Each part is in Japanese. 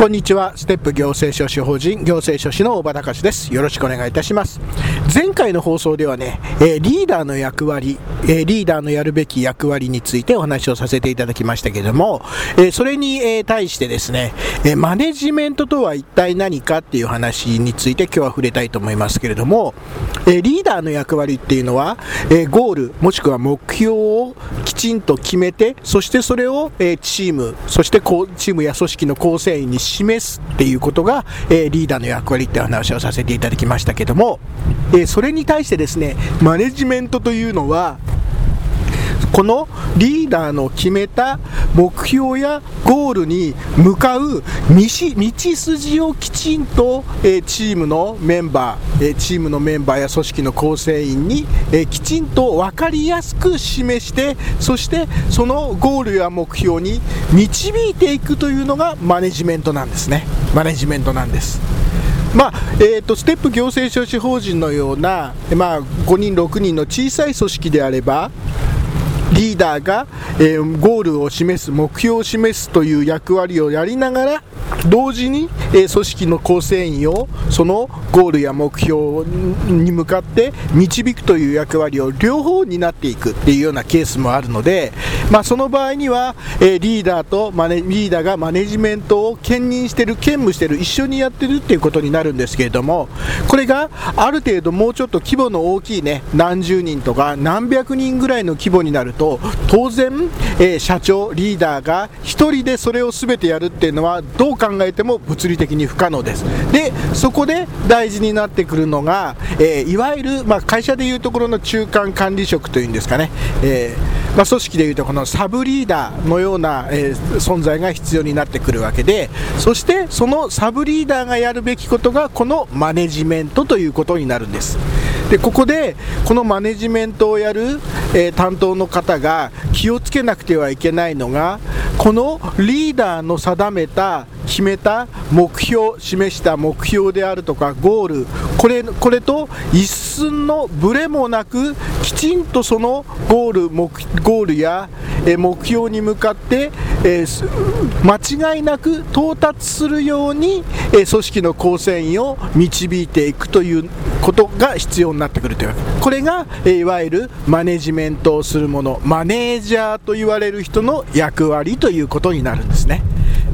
こんにちは。ステップ行政書士法人行政書士の大場隆です。よろしくお願いいたします。前回の放送ではね、えーリーダーの役割、えーリーダーのやるべき役割についてお話をさせていただきましたけれども、えーそれに、え対してですね、えマネジメントとは一体何かっていう話について今日は触れたいと思いますけれども、えリーダーの役割っていうのは、えゴールもしくは目標をきちんと決めてそしてそれを、えチームそしてチームや組織の構成員に示示すっていうことが、えーリーダーの役割って話をさせていただきましたけども、えーそれに対してですねマネジメントというのはこのリーダーの決めた目標やゴールに向かう道筋をきちんと、チームのメンバー、チームのメンバーや組織の構成員に、きちんと分かりやすく示してそしてそのゴールや目標に導いていくというのがマネジメントなんですね。マネジメントなんです。まあえー、とステップ行政書士法人のような、まあ、5人、6人の小さい組織であればリーダーが、えーゴールを示す、目標を示すという役割をやりながら、同時に、え組織の構成員をそのゴールや目標に向かって導くという役割を両方になっていくっていうようなケースもあるので、まあ、その場合には、えリーダーとマネリーダーがマネジメントを兼任してる、兼務してる、一緒にやってるっていうことになるんですけれども、これがある程度もうちょっと規模の大きいね、何十人とか何百人ぐらいの規模になると、当然、え社長、リーダーが一人でそれを全てやるっていうのは、どう考えても物理的に不可能です。で、そこで大事になってくるのが、えーいわゆる、まあ、会社でいうところの中間管理職というんですかね、えーまあ、組織でいうとこのサブリーダーのような、え存在が必要になってくるわけで、そしてそのサブリーダーがやるべきことが、このマネジメントということになるんです。でここでこのマネジメントをやる、えー担当の方が気をつけなくてはいけないのがこのリーダーの定めた決めた目標示した目標であるとかゴール。これこれと一寸のブレもなくきちんとそのゴール目ゴールや、目標に向かって、えー間違いなく到達するように、え組織の構成員を導いていくということが必要になってくるというわけ。これが、えいわゆるマネジメントをするもの。マネージャーと言われる人の役割ということになるんですね。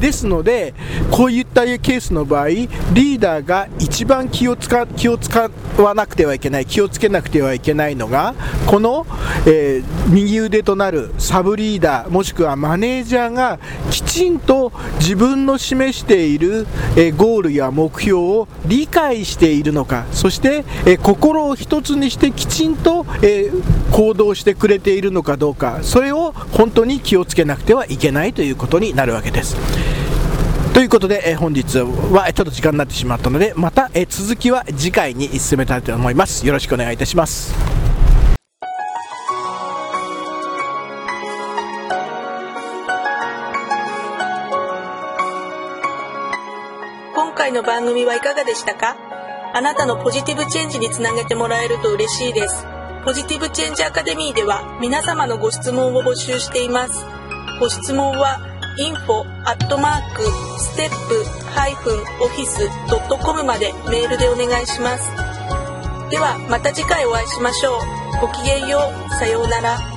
ですのでこういったケースの場合リーダーが一番気を使気を使わなくてはいけない気をつけなくてはいけないのがこの、えー右腕となるサブリーダーもしくはマネージャーがきちんと自分の示している、えーゴールや目標を理解しているのかそして、えー心を一つにしてきちんと、え行動してくれているのかどうかそれを本当に気をつけなくてはいけないということになるわけです。ということで、えー本日はちょっと時間になってしまったのでまた、えー続きは次回に進めたいと思いますよろしくお願いいたします今回の番組はいかがでしたか？あなたのポジティブチェンジにつなげてもらえると嬉しいです。ポジティブチェンジアカデミーでは皆様のご質問を募集しています。ご質問は info アットマークステップハイフンオフィスドットコムまでメールでお願いします。ではまた次回お会いしましょう。ごきげんよう。さようなら。